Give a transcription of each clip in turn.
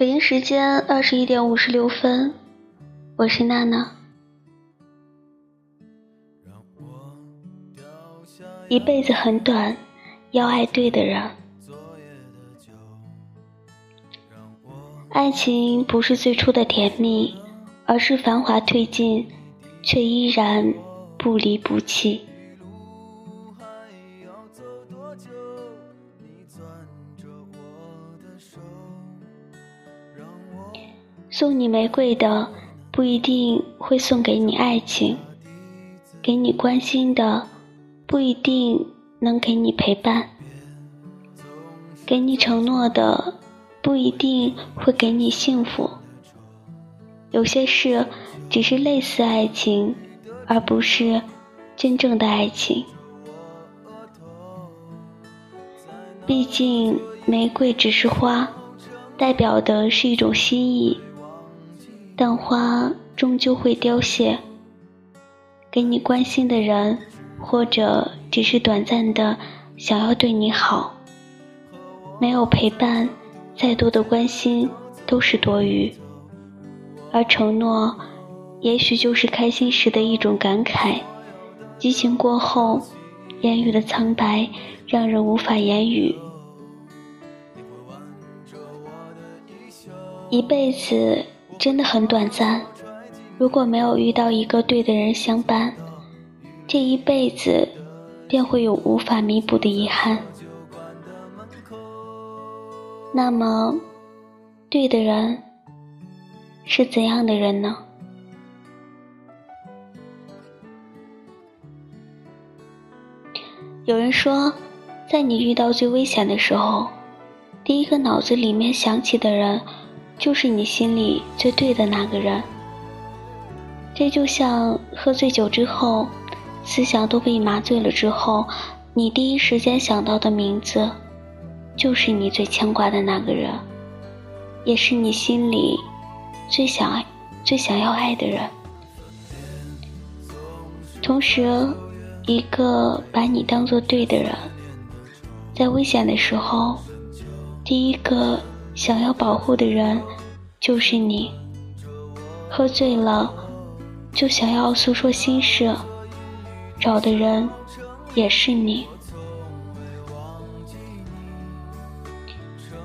北京时间二十一点五十六分，我是娜娜。一辈子很短，要爱对的人。爱情不是最初的甜蜜，而是繁华褪尽，却依然不离不弃。送你玫瑰的，不一定会送给你爱情；给你关心的，不一定能给你陪伴；给你承诺的。不一定会给你幸福。有些事只是类似爱情，而不是真正的爱情。毕竟，玫瑰只是花，代表的是一种心意，但花终究会凋谢。给你关心的人，或者只是短暂的想要对你好，没有陪伴。再多的关心都是多余，而承诺，也许就是开心时的一种感慨。激情过后，言语的苍白让人无法言语。一辈子真的很短暂，如果没有遇到一个对的人相伴，这一辈子便会有无法弥补的遗憾。那么，对的人是怎样的人呢？有人说，在你遇到最危险的时候，第一个脑子里面想起的人，就是你心里最对的那个人。这就像喝醉酒之后，思想都被麻醉了之后，你第一时间想到的名字。就是你最牵挂的那个人，也是你心里最想爱、最想要爱的人。同时，一个把你当做对的人，在危险的时候，第一个想要保护的人就是你。喝醉了，就想要诉说心事，找的人也是你。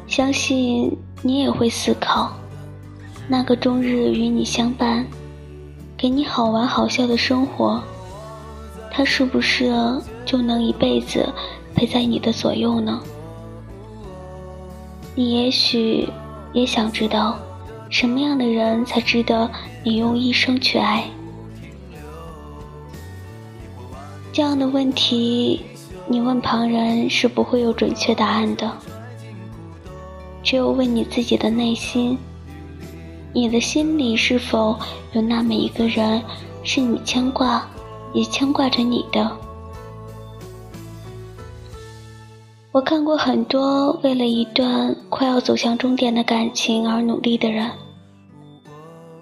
相信你也会思考，那个终日与你相伴、给你好玩好笑的生活，他是不是就能一辈子陪在你的左右呢？你也许也想知道，什么样的人才值得你用一生去爱？这样的问题，你问旁人是不会有准确答案的。只有问你自己的内心，你的心里是否有那么一个人，是你牵挂，也牵挂着你的？我看过很多为了一段快要走向终点的感情而努力的人，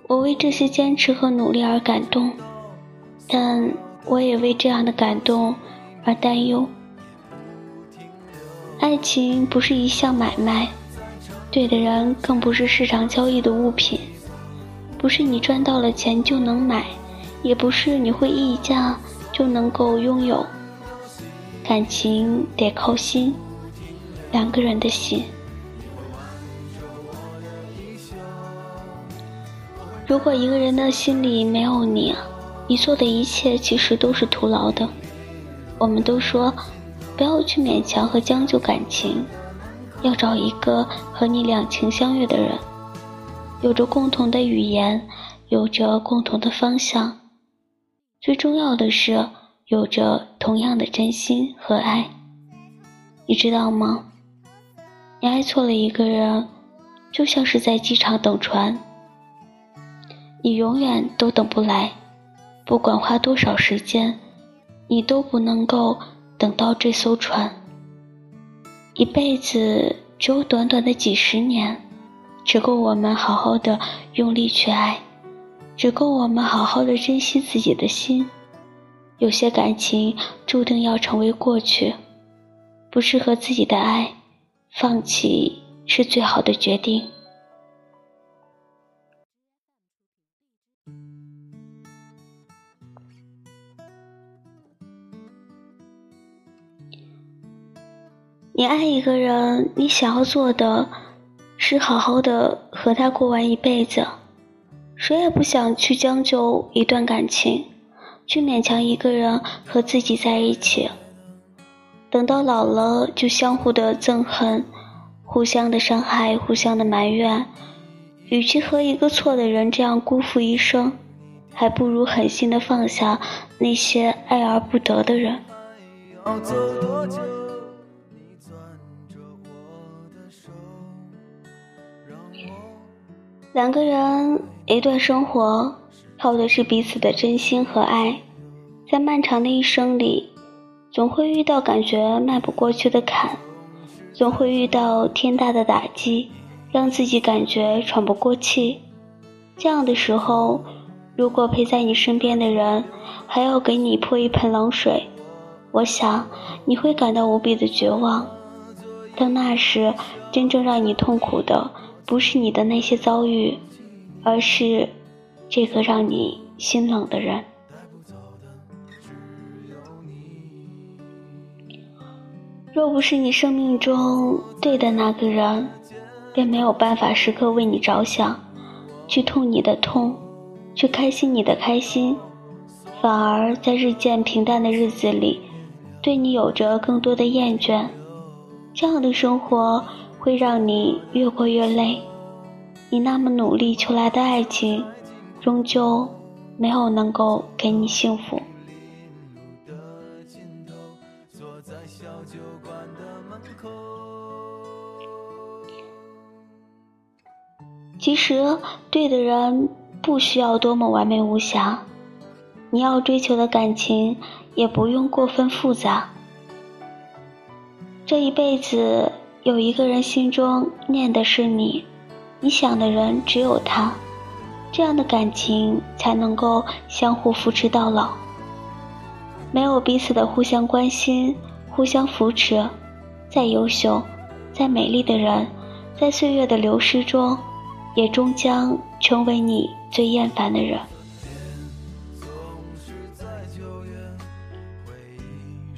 我为这些坚持和努力而感动，但我也为这样的感动而担忧。爱情不是一项买卖。对的人更不是市场交易的物品，不是你赚到了钱就能买，也不是你会溢价就能够拥有。感情得靠心，两个人的心。如果一个人的心里没有你，你做的一切其实都是徒劳的。我们都说，不要去勉强和将就感情。要找一个和你两情相悦的人，有着共同的语言，有着共同的方向，最重要的是有着同样的真心和爱。你知道吗？你爱错了一个人，就像是在机场等船，你永远都等不来，不管花多少时间，你都不能够等到这艘船。一辈子只有短短的几十年，只够我们好好的用力去爱，只够我们好好的珍惜自己的心。有些感情注定要成为过去。不适合自己的爱放弃是最好的决定。你爱一个人你想要做的是好好的和他过完一辈子。谁也不想去将就一段感情去勉强一个人和自己在一起。等到老了，就相互的憎恨，互相的伤害，互相的埋怨。与其和一个错的人这样辜负一生，还不如狠心的放下那些爱而不得的人。两个人一段生活，靠的是彼此的真心和爱。在漫长的一生里，总会遇到感觉迈不过去的坎，总会遇到天大的打击，让自己感觉喘不过气。这样的时候，如果陪在你身边的人还要给你泼一盆冷水，我想你会感到无比的绝望。到那时，真正让你痛苦的。不是你的那些遭遇，而是这个让你心冷的人。若不是你生命中对的那个人，便没有办法时刻为你着想，去痛你的痛，去开心你的开心，反而在日渐平淡的日子里，对你有着更多的厌倦。这样的生活。会让你越过越累，你那么努力求来的爱情，终究没有能够给你幸福。其实，对的人不需要多么完美无瑕，你要追求的感情也不用过分复杂。这一辈子。有一个人心中念的是你，你想的人只有他，这样的感情才能够相互扶持到老。没有彼此的互相关心、互相扶持，再优秀、再美丽的人，在岁月的流失中，也终将成为你最厌烦的人。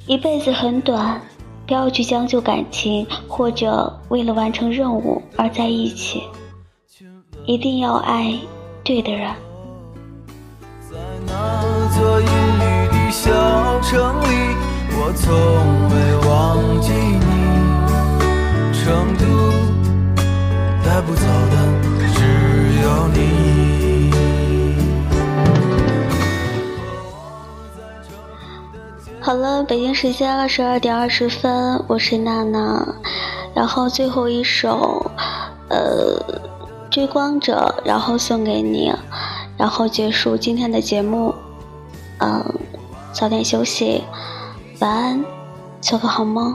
一辈子很短。不要去将就感情，或者为了完成任务而在一起。一定要爱对的人。在那座阴雨的小城里，我从未忘记你。成都带不走的只有你。好了，北京时间二十二点二十分，我是娜娜，然后最后一首，呃，追光者，然后送给你，然后结束今天的节目，嗯，早点休息，晚安，做个好梦。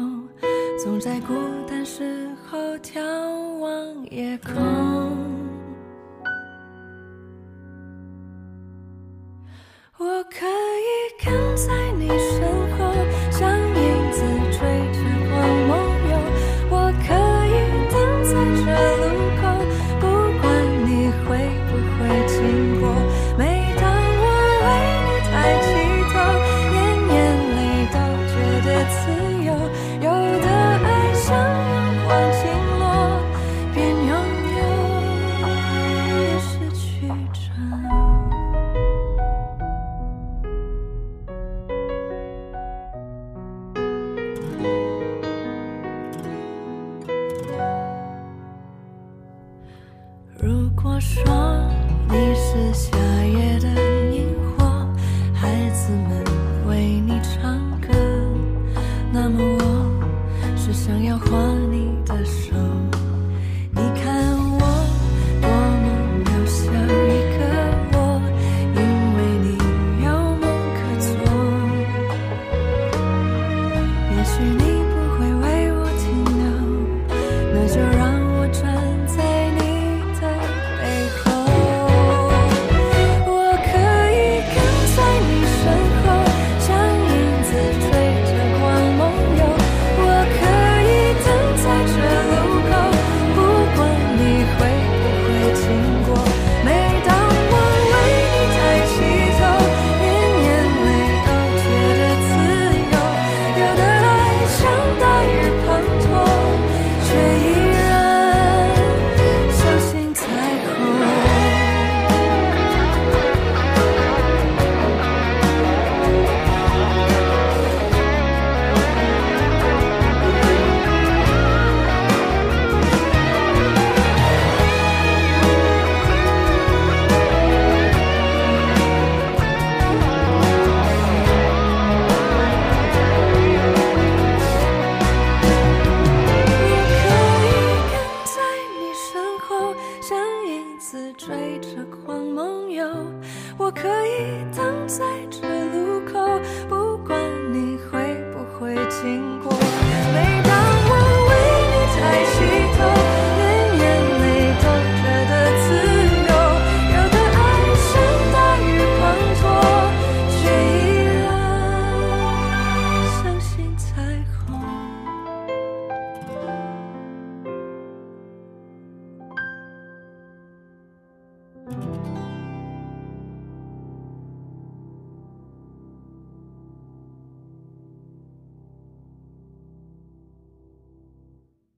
总在孤单时候眺。望夜空，